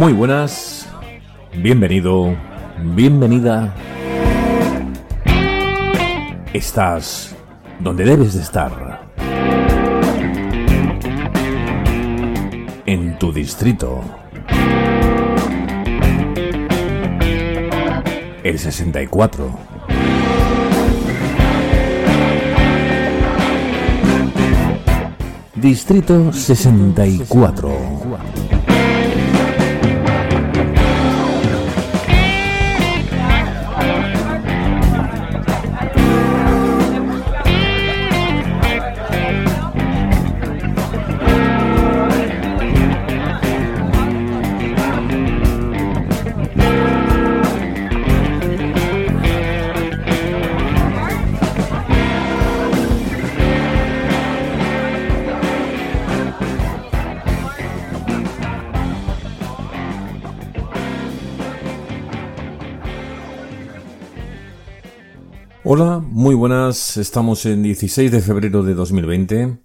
Muy buenas, bienvenido, bienvenida. Estás donde debes de estar. En tu distrito. El 64. Distrito 64. Muy buenas. Estamos en 16 de febrero de 2020.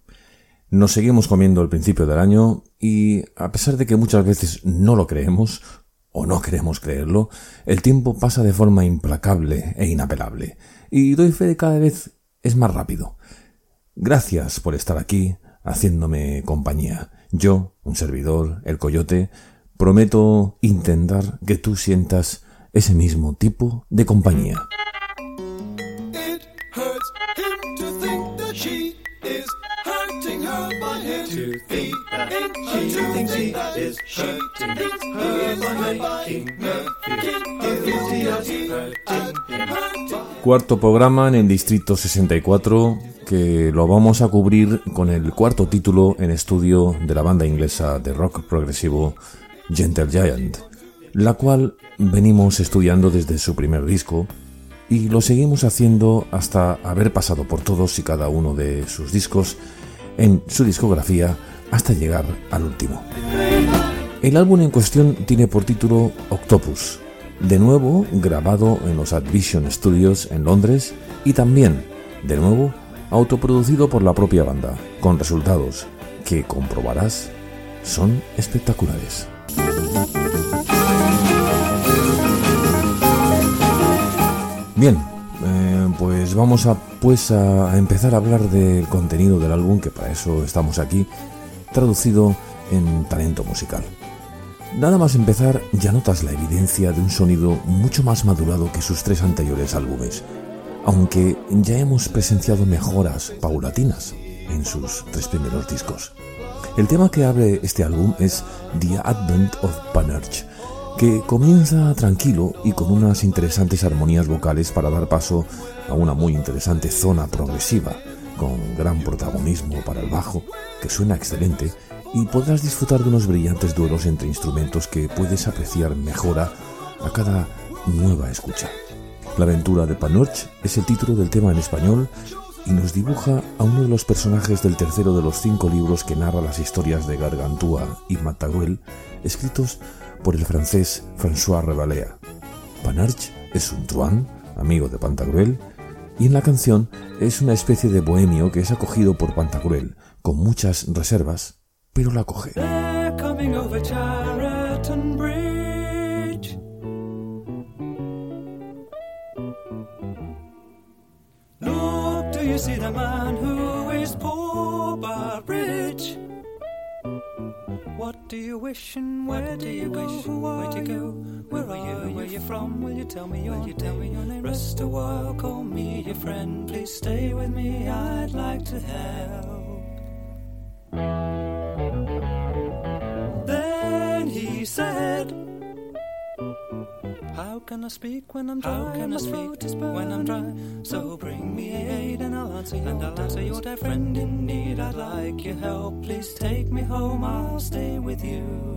Nos seguimos comiendo el principio del año y a pesar de que muchas veces no lo creemos o no queremos creerlo, el tiempo pasa de forma implacable e inapelable y doy fe de cada vez es más rápido. Gracias por estar aquí haciéndome compañía. Yo, un servidor, el coyote, prometo intentar que tú sientas ese mismo tipo de compañía. Cuarto programa en el Distrito 64 que lo vamos a cubrir con el cuarto título en estudio de la banda inglesa de rock progresivo Gentle Giant, la cual venimos estudiando desde su primer disco y lo seguimos haciendo hasta haber pasado por todos y cada uno de sus discos en su discografía hasta llegar al último. El álbum en cuestión tiene por título Octopus, de nuevo grabado en los Advision Studios en Londres y también, de nuevo, autoproducido por la propia banda, con resultados que comprobarás son espectaculares. Bien, eh, pues vamos a, pues a empezar a hablar del contenido del álbum, que para eso estamos aquí, traducido en talento musical. Nada más empezar, ya notas la evidencia de un sonido mucho más madurado que sus tres anteriores álbumes, aunque ya hemos presenciado mejoras paulatinas en sus tres primeros discos. El tema que abre este álbum es The Advent of Panurge, que comienza tranquilo y con unas interesantes armonías vocales para dar paso a una muy interesante zona progresiva, con gran protagonismo para el bajo, que suena excelente, y podrás disfrutar de unos brillantes duelos entre instrumentos que puedes apreciar mejora a cada nueva escucha. La aventura de Panurge es el título del tema en español y nos dibuja a uno de los personajes del tercero de los cinco libros que narra las historias de Gargantúa y Mataguel, escritos por el francés François Rabelais. Panarch es un truán, amigo de Pantagruel, y en la canción es una especie de bohemio que es acogido por Pantagruel, con muchas reservas, pero la acoge. What do you wish and where what do you go? Wish, Who are where you go? Where are you? Where, are you from? Will you tell me your Will you tell me your name? Rest a while, call me your friend. Please stay with me, I'd like to help. Then he said. How can I speak when I'm dry? How can I speak when I'm dry? So bring me aid and I'll answer your, and I'll answer your dear friend in need. I'd like your help. Please take me home. I'll stay with you.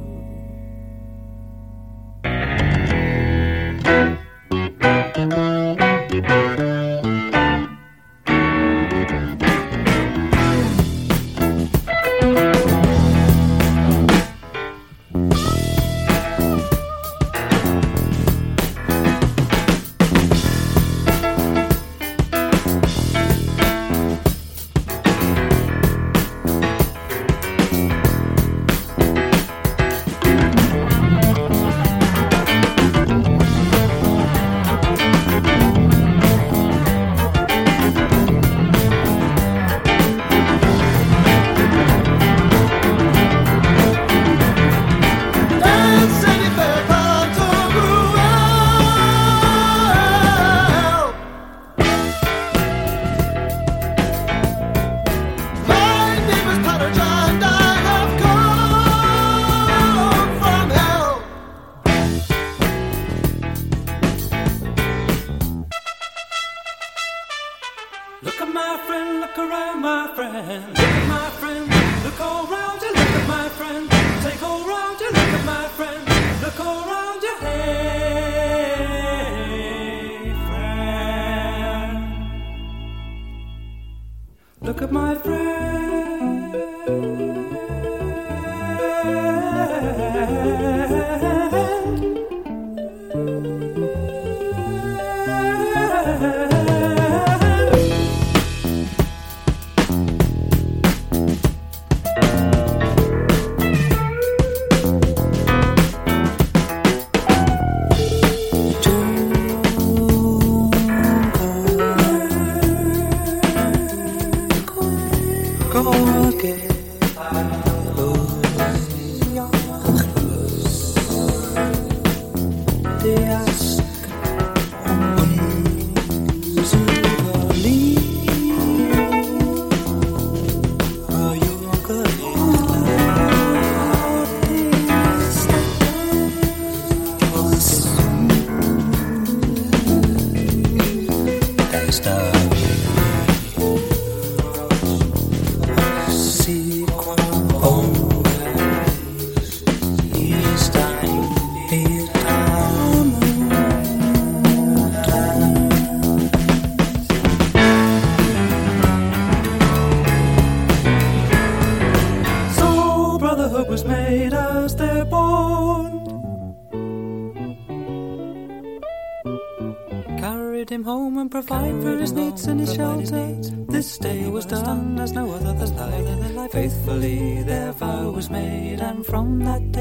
needs any shelter. This day was done as no other than life. Faithfully their vow was made, and from that day.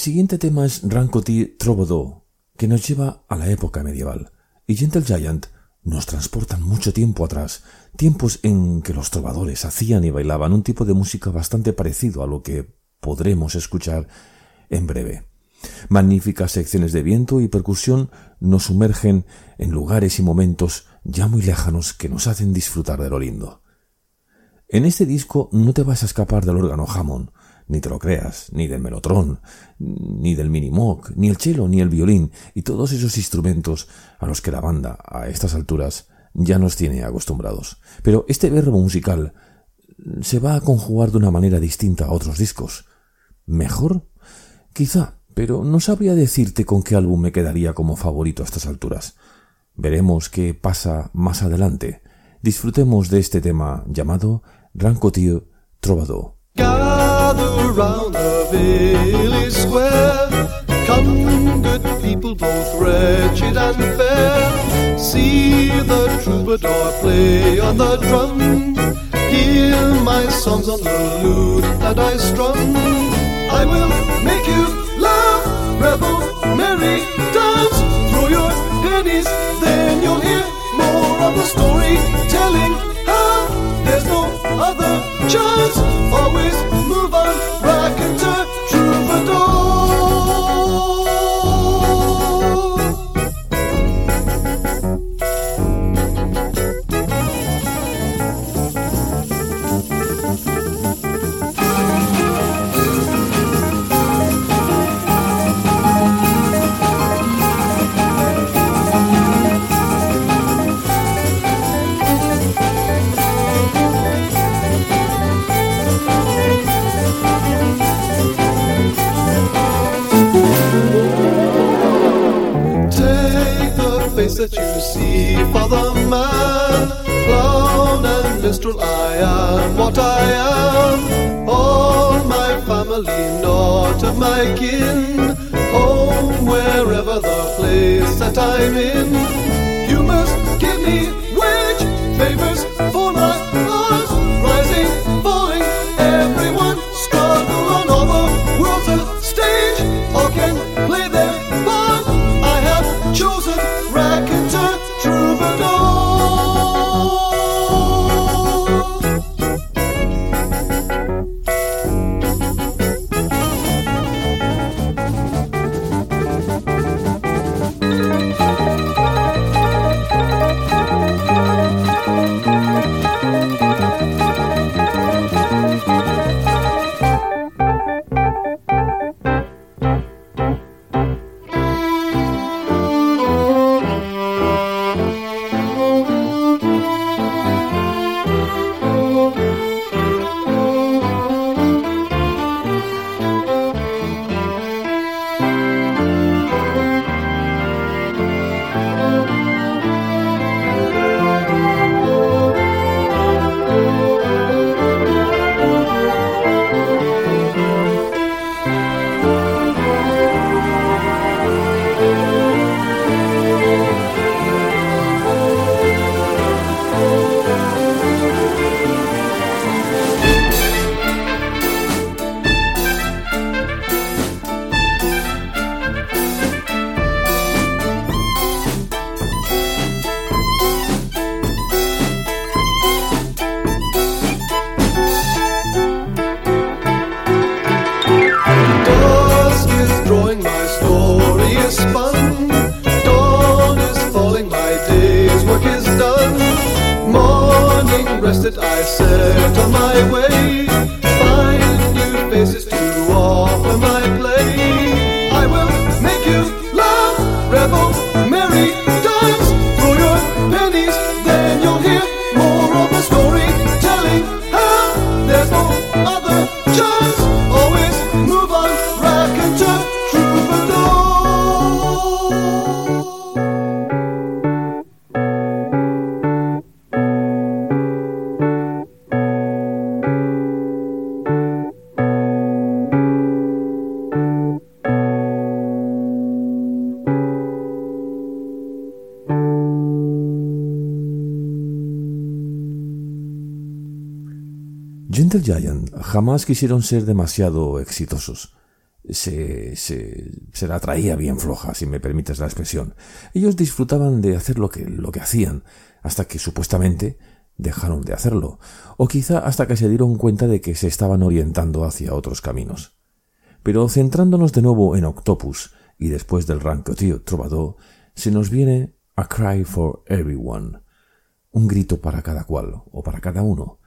Siguiente tema es Rancoti Trovodó, que nos lleva a la época medieval, y Gentle Giant nos transportan mucho tiempo atrás, tiempos en que los trovadores hacían y bailaban un tipo de música bastante parecido a lo que podremos escuchar en breve. Magníficas secciones de viento y percusión nos sumergen en lugares y momentos ya muy lejanos que nos hacen disfrutar de lo lindo. En este disco no te vas a escapar del órgano Hammond, ni te lo creas, ni del melotron, ni del minimoc, ni el cello, ni el violín, y todos esos instrumentos a los que la banda, a estas alturas, ya nos tiene acostumbrados. Pero este verbo musical se va a conjugar de una manera distinta a otros discos. ¿Mejor? Quizá, pero no sabría decirte con qué álbum me quedaría como favorito a estas alturas. Veremos qué pasa más adelante. Disfrutemos de este tema llamado Rancotier Trovador. Gather round the village square. Come, good people, both wretched and fair. See the troubadour play on the drum. Hear my songs on the lute that I strum. I will make you laugh, revel, merry, dance. Throw your pennies, then you'll hear more of the story telling how there's no other chance. Always move second time. That you see for the man, clown and minstrel. I am what I am. All my family, not of my kin. Home, wherever the place that I'm in. You must give me Morning rested, I set on my way. Find new faces to offer my play. Jamás quisieron ser demasiado exitosos. Se, se, se la traía bien floja, si me permites la expresión. Ellos disfrutaban de hacer lo que, lo que hacían, hasta que supuestamente dejaron de hacerlo, o quizá hasta que se dieron cuenta de que se estaban orientando hacia otros caminos. Pero centrándonos de nuevo en Octopus y después del Rancotío Trovador, se nos viene A Cry for Everyone, un grito para cada cual o para cada uno.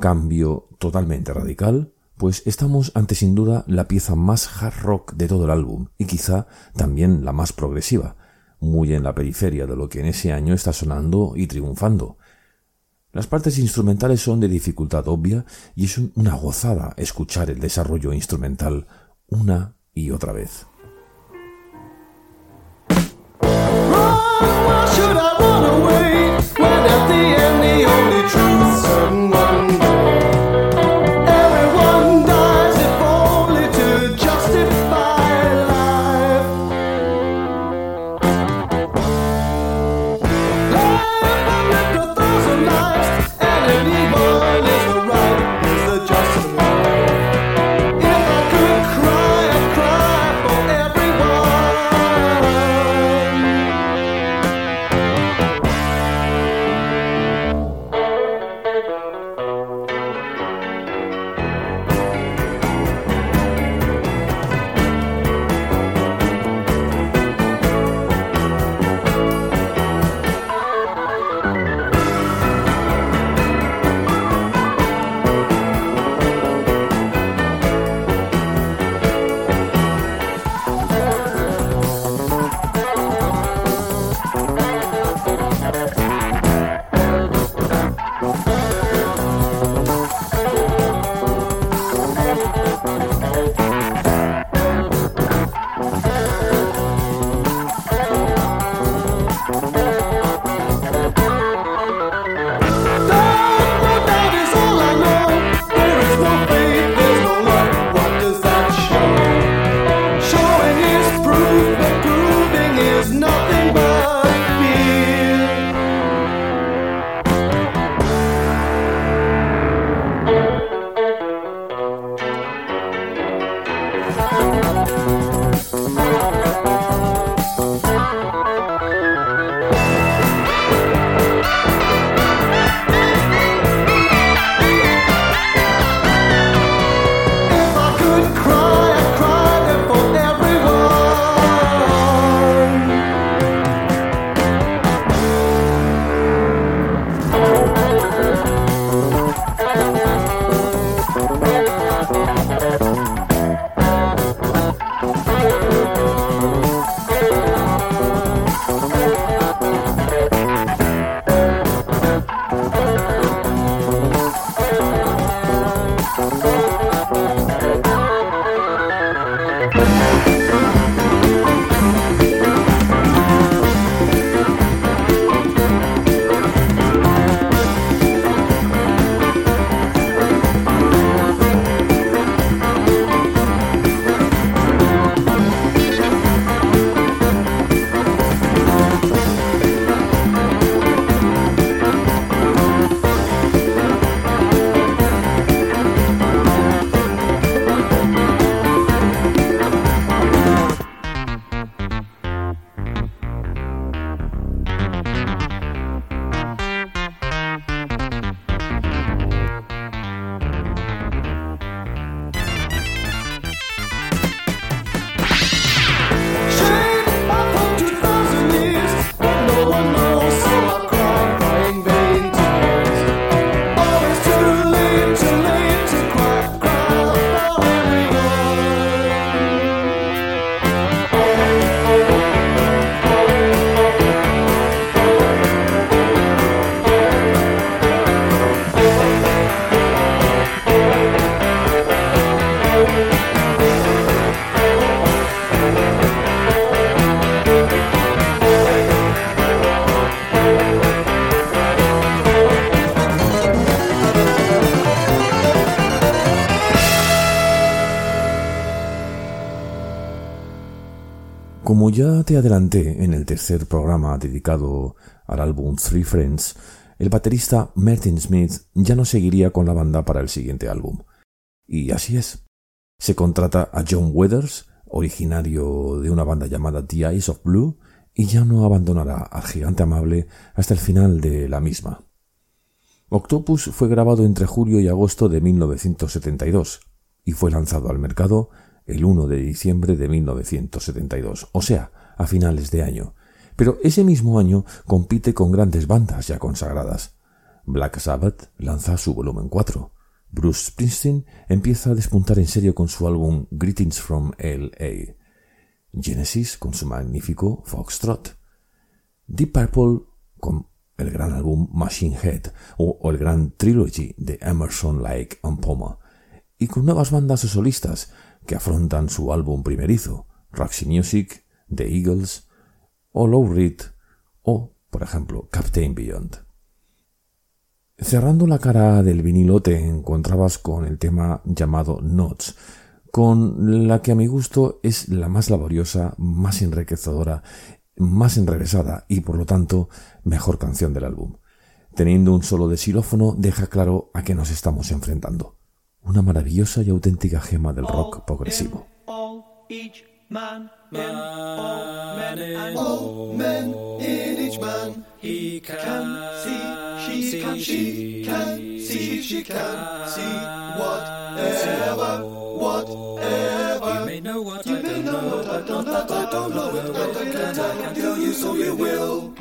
Cambio totalmente radical, pues estamos ante sin duda la pieza más hard rock de todo el álbum y quizá también la más progresiva, muy en la periferia de lo que en ese año está sonando y triunfando. Las partes instrumentales son de dificultad obvia y es una gozada escuchar el desarrollo instrumental una y otra vez. Como ya te adelanté en el tercer programa dedicado al álbum Three Friends, el baterista Martin Smith ya no seguiría con la banda para el siguiente álbum. Y así es. Se contrata a John Weathers, originario de una banda llamada The Eyes of Blue, y ya no abandonará al gigante amable hasta el final de la misma. Octopus fue grabado entre julio y agosto de 1972 y fue lanzado al mercado el 1 de diciembre de 1972, o sea, a finales de año. Pero ese mismo año compite con grandes bandas ya consagradas. Black Sabbath lanza su volumen 4. Bruce Springsteen empieza a despuntar en serio con su álbum Greetings from L.A. Genesis con su magnífico Foxtrot. Deep Purple con el gran álbum Machine Head o, el gran trilogy de Emerson, Lake and Poma. Y con nuevas bandas o solistas que afrontan su álbum primerizo, Roxy Music, The Eagles, o Low Reed, o, por ejemplo, Captain Beyond. Cerrando la cara del vinilo te encontrabas con el tema llamado Notes, con la que a mi gusto es la más laboriosa, más enriquecedora, más enrevesada y por lo tanto mejor canción del álbum. Teniendo un solo de xilófono deja claro a qué nos estamos enfrentando. Una maravillosa y auténtica gema del rock progresivo. Man, men, all oh, men, and all men in each man. He can, see, she can, she can see, she can see whatever, whatever. You may know what you I don't know, but not that I don't know it. But I can, I can tell you, so you will.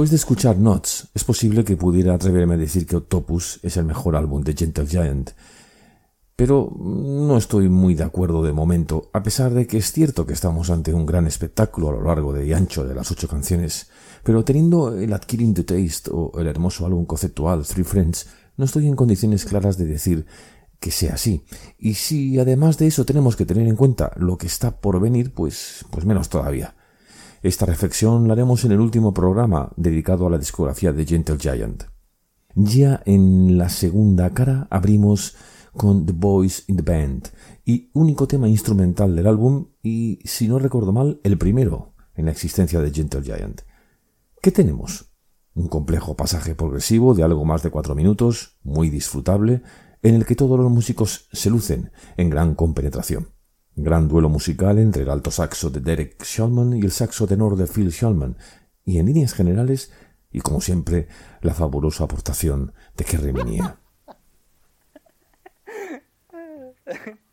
Después de escuchar Notes, es posible que pudiera atreverme a decir que Octopus es el mejor álbum de Gentle Giant. Pero no estoy muy de acuerdo de momento, a pesar de que es cierto que estamos ante un gran espectáculo a lo largo de y ancho de las ocho canciones, pero teniendo el Adquiring the Taste o el hermoso álbum conceptual Three Friends, no estoy en condiciones claras de decir que sea así. Y si además de eso tenemos que tener en cuenta lo que está por venir, pues, pues menos todavía. Esta reflexión la haremos en el último programa dedicado a la discografía de Gentle Giant. Ya en la segunda cara abrimos con The Boys in the Band, y único tema instrumental del álbum, y si no recuerdo mal, el primero en la existencia de Gentle Giant. ¿Qué tenemos? Un complejo pasaje progresivo de algo más de cuatro minutos, muy disfrutable, en el que todos los músicos se lucen en gran compenetración. Gran duelo musical entre el alto saxo de Derek Shulman y el saxo tenor de Phil Shulman, y en líneas generales, y como siempre, la fabulosa aportación de Kerry Minia.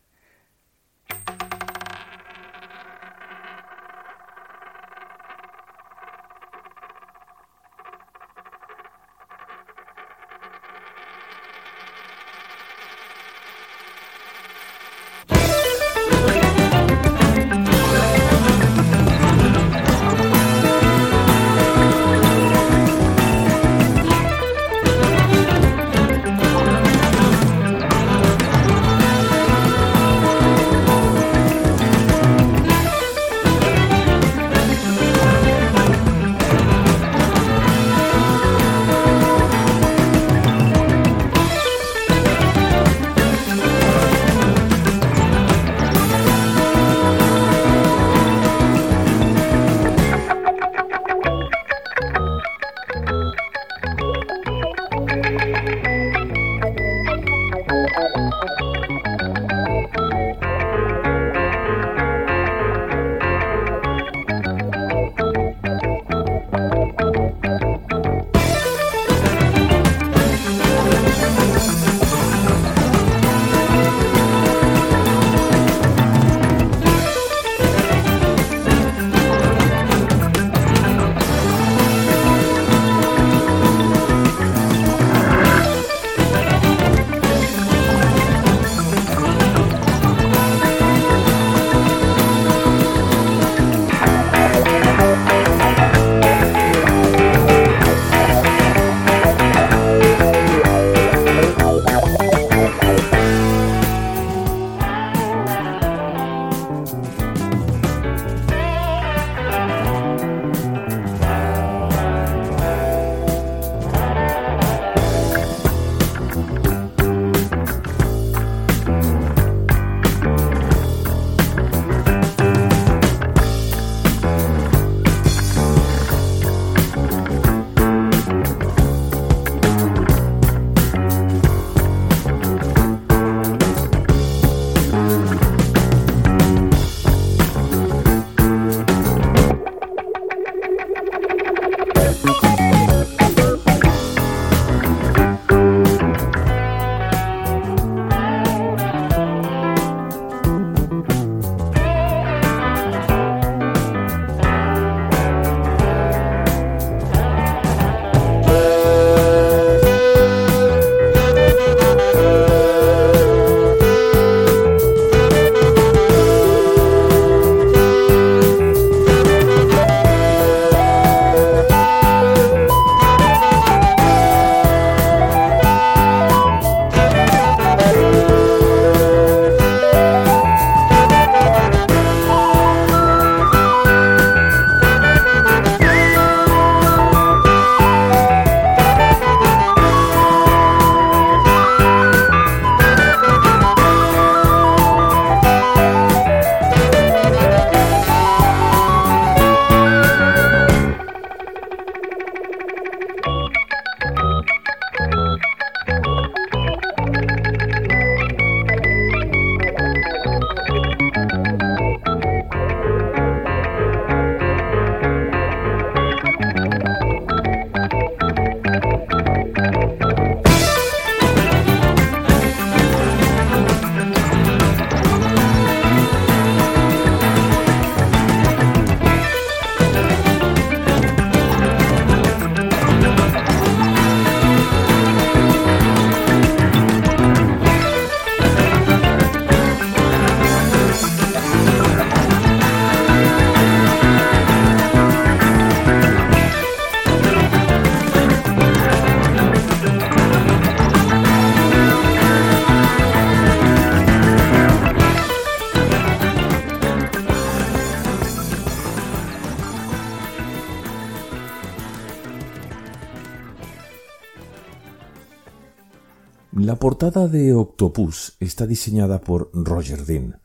Portada de Octopus está diseñada por Roger Dean,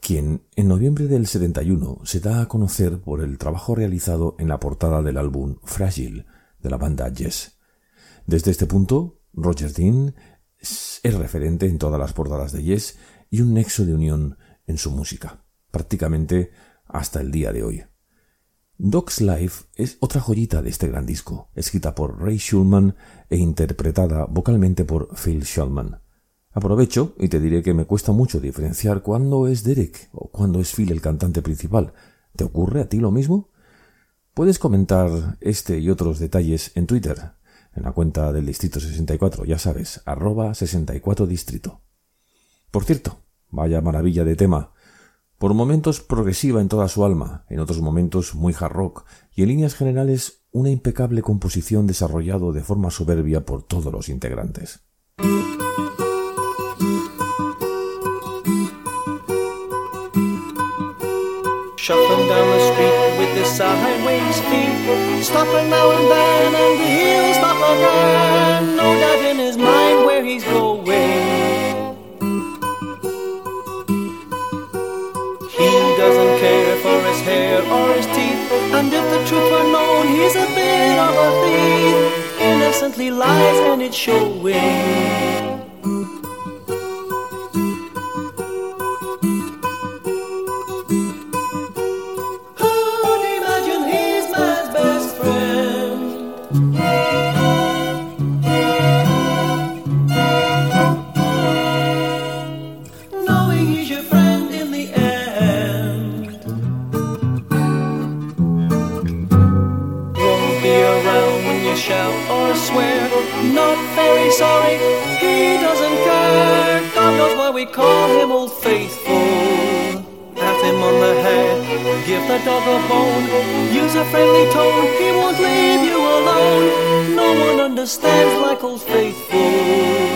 quien en noviembre del 71 se da a conocer por el trabajo realizado en la portada del álbum Fragile de la banda Yes. Desde este punto, Roger Dean es referente en todas las portadas de Yes y un nexo de unión en su música, prácticamente hasta el día de hoy. Dog's Life es otra joyita de este gran disco, escrita por Ray Schulman e interpretada vocalmente por Phil Shulman. Aprovecho y te diré que me cuesta mucho diferenciar cuándo es Derek o cuándo es Phil el cantante principal. ¿Te ocurre a ti lo mismo? Puedes comentar este y otros detalles en Twitter, en la cuenta del Distrito 64, ya sabes, arroba 64 Distrito. Por cierto, vaya maravilla de tema. Por momentos progresiva en toda su alma, en otros momentos muy hard rock, y en líneas generales una impecable composición desarrollado de forma soberbia por todos los integrantes. Shuffling down the street with his sideways feet, stopping now and then, and he'll stop again. No doubt in his mind where he's going. And if the truth were known, he's a bit of a thief. Innocently lies, and it's showing. The dog a bone. Use a friendly tone, he won't leave you alone. No one understands like Old Faithful.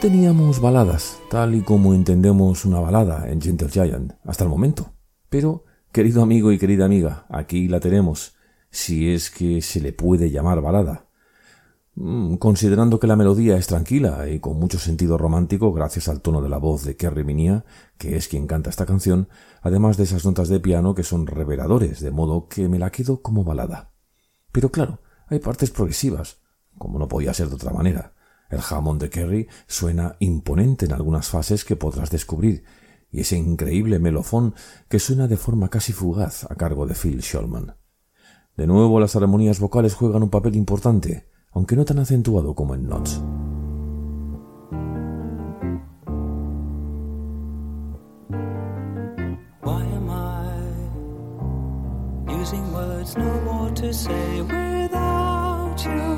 Teníamos baladas, tal y como entendemos una balada en Gentle Giant, hasta el momento. Pero, querido amigo y querida amiga, aquí la tenemos, si es que se le puede llamar balada. Mm, Considerando que la melodía es tranquila y con mucho sentido romántico gracias al tono de la voz de Kerry Minia, que es quien canta esta canción, además de esas notas de piano que son reveladores, de modo que me la quedo como balada. Pero claro, hay partes progresivas, como no podía ser de otra manera. El Hammond de Kerry suena imponente en algunas fases que podrás descubrir, y ese increíble melofón que suena de forma casi fugaz a cargo de Phil Shulman. De nuevo las armonías vocales juegan un papel importante, aunque no tan acentuado como en Knots. No more to say without you.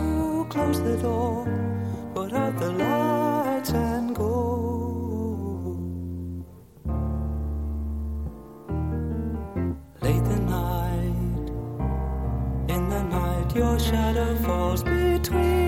Your shadow falls between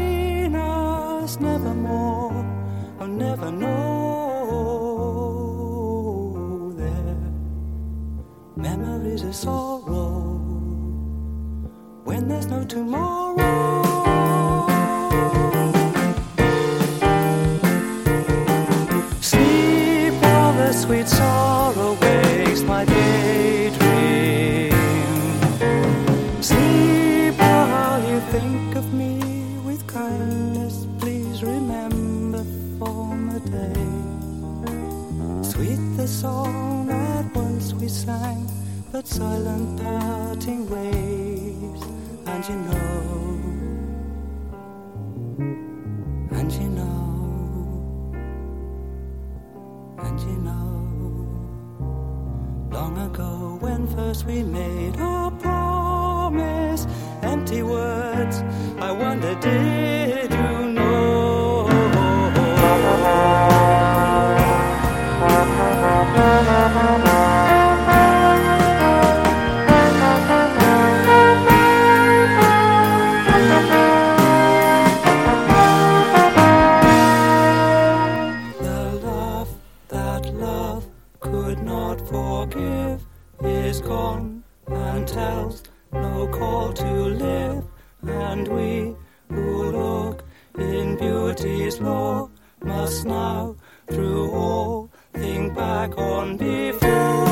And we who look in beauty's law must now, through all, think back on before.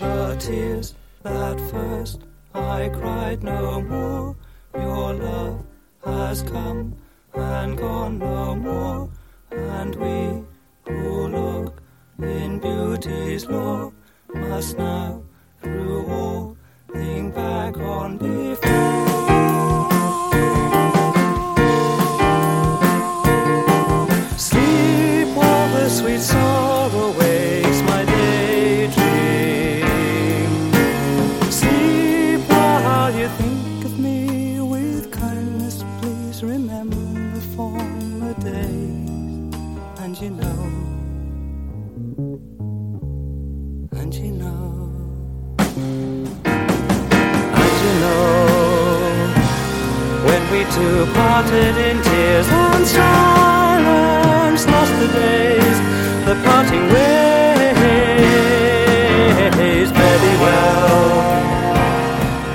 The tears that first I cried no more. Your love has come and gone no more. And we who look in beauty's law must now, through all, on parted in tears and silence, lost the days, the parting ways. Fare thee well,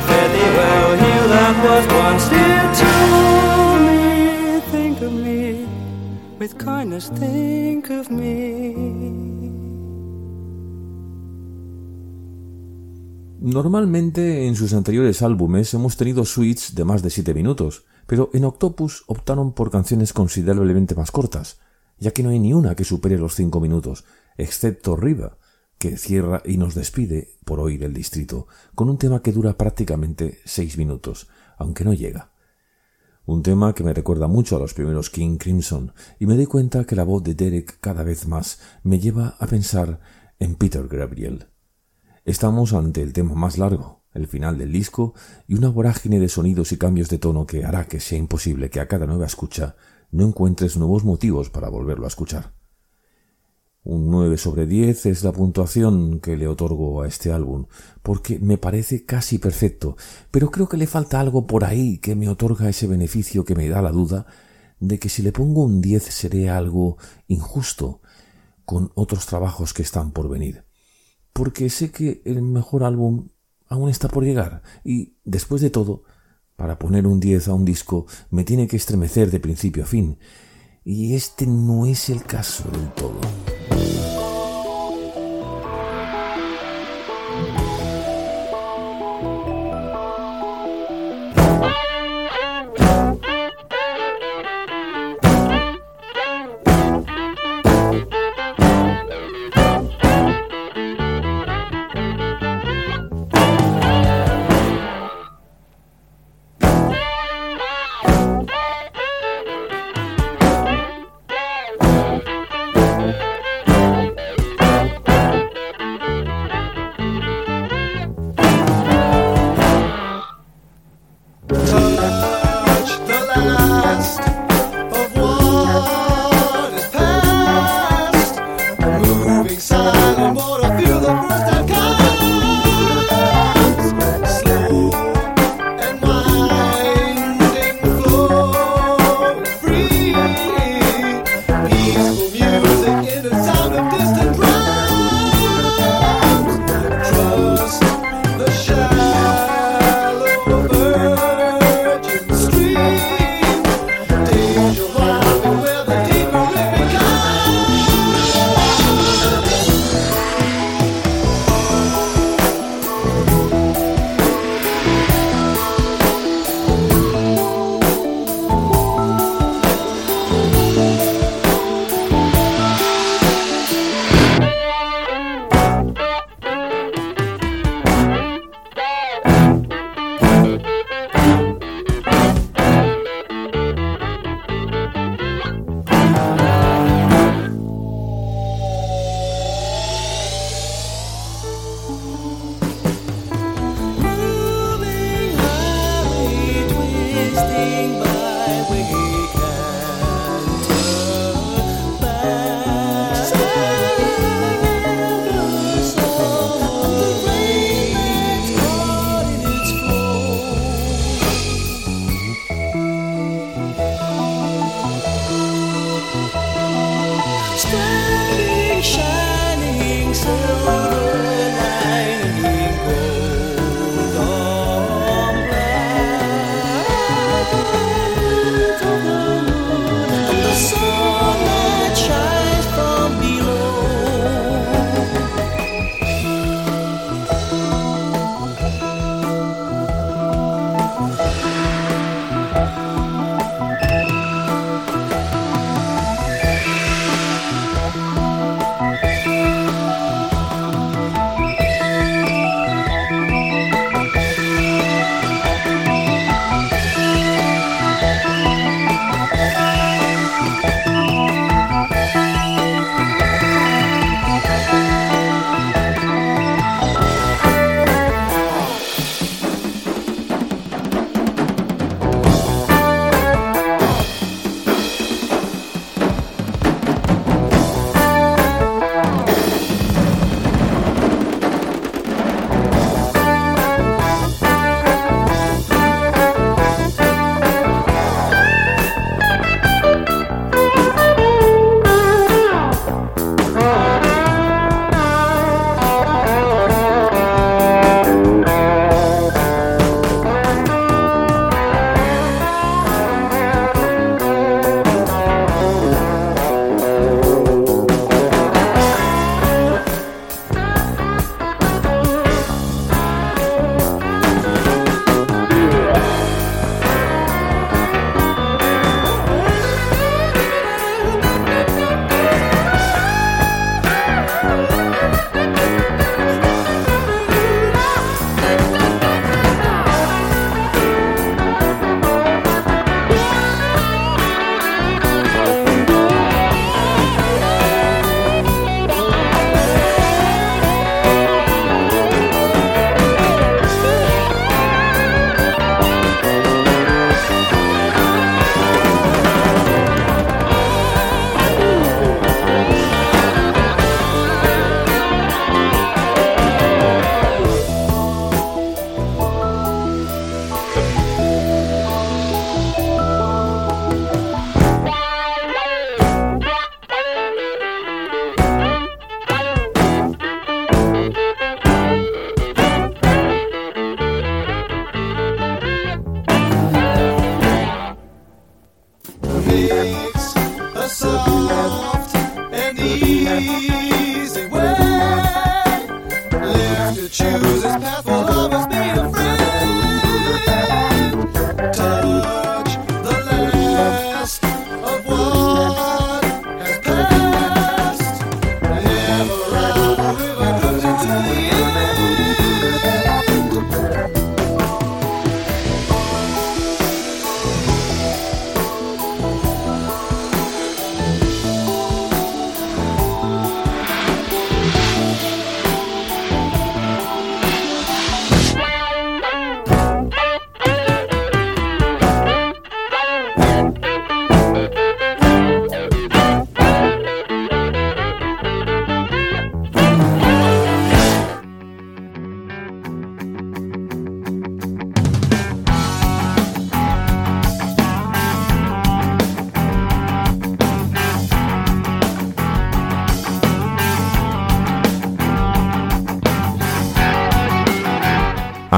fare thee well, you that was once dear to me. Think of me, with kindness, think of me. Normalmente en sus anteriores álbumes hemos tenido suites de más de 7 minutos, pero en Octopus optaron por canciones considerablemente más cortas, ya que no hay ni una que supere los 5 minutos, excepto Riva, que cierra y nos despide por hoy del distrito, con un tema que dura prácticamente 6 minutos, aunque no llega. Un tema que me recuerda mucho a los primeros King Crimson, y me doy cuenta que la voz de Derek cada vez más me lleva a pensar en Peter Gabriel. Estamos ante el tema más largo, el final del disco, y una vorágine de sonidos y cambios de tono que hará que sea imposible que a cada nueva escucha no encuentres nuevos motivos para volverlo a escuchar. Un 9 sobre 10 es la puntuación que le otorgo a este álbum, porque me parece casi perfecto, pero creo que le falta algo por ahí que me otorga ese beneficio que me da la duda de que si le pongo un 10 seré algo injusto con otros trabajos que están por venir. Porque sé que el mejor álbum aún está por llegar y, después de todo, para poner un 10 a un disco me tiene que estremecer de principio a fin, y este no es el caso del todo.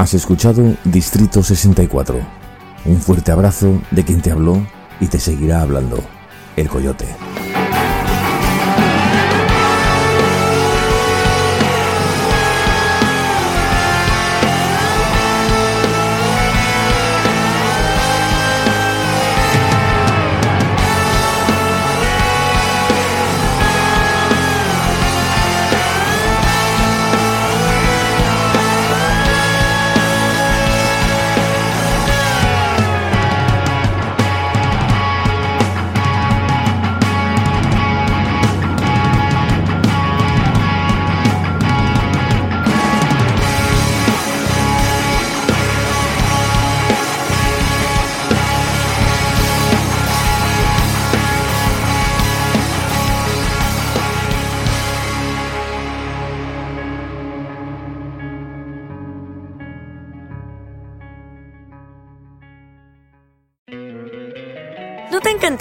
Has escuchado Distrito 64. Un fuerte abrazo de quien te habló y te seguirá hablando, el Coyote.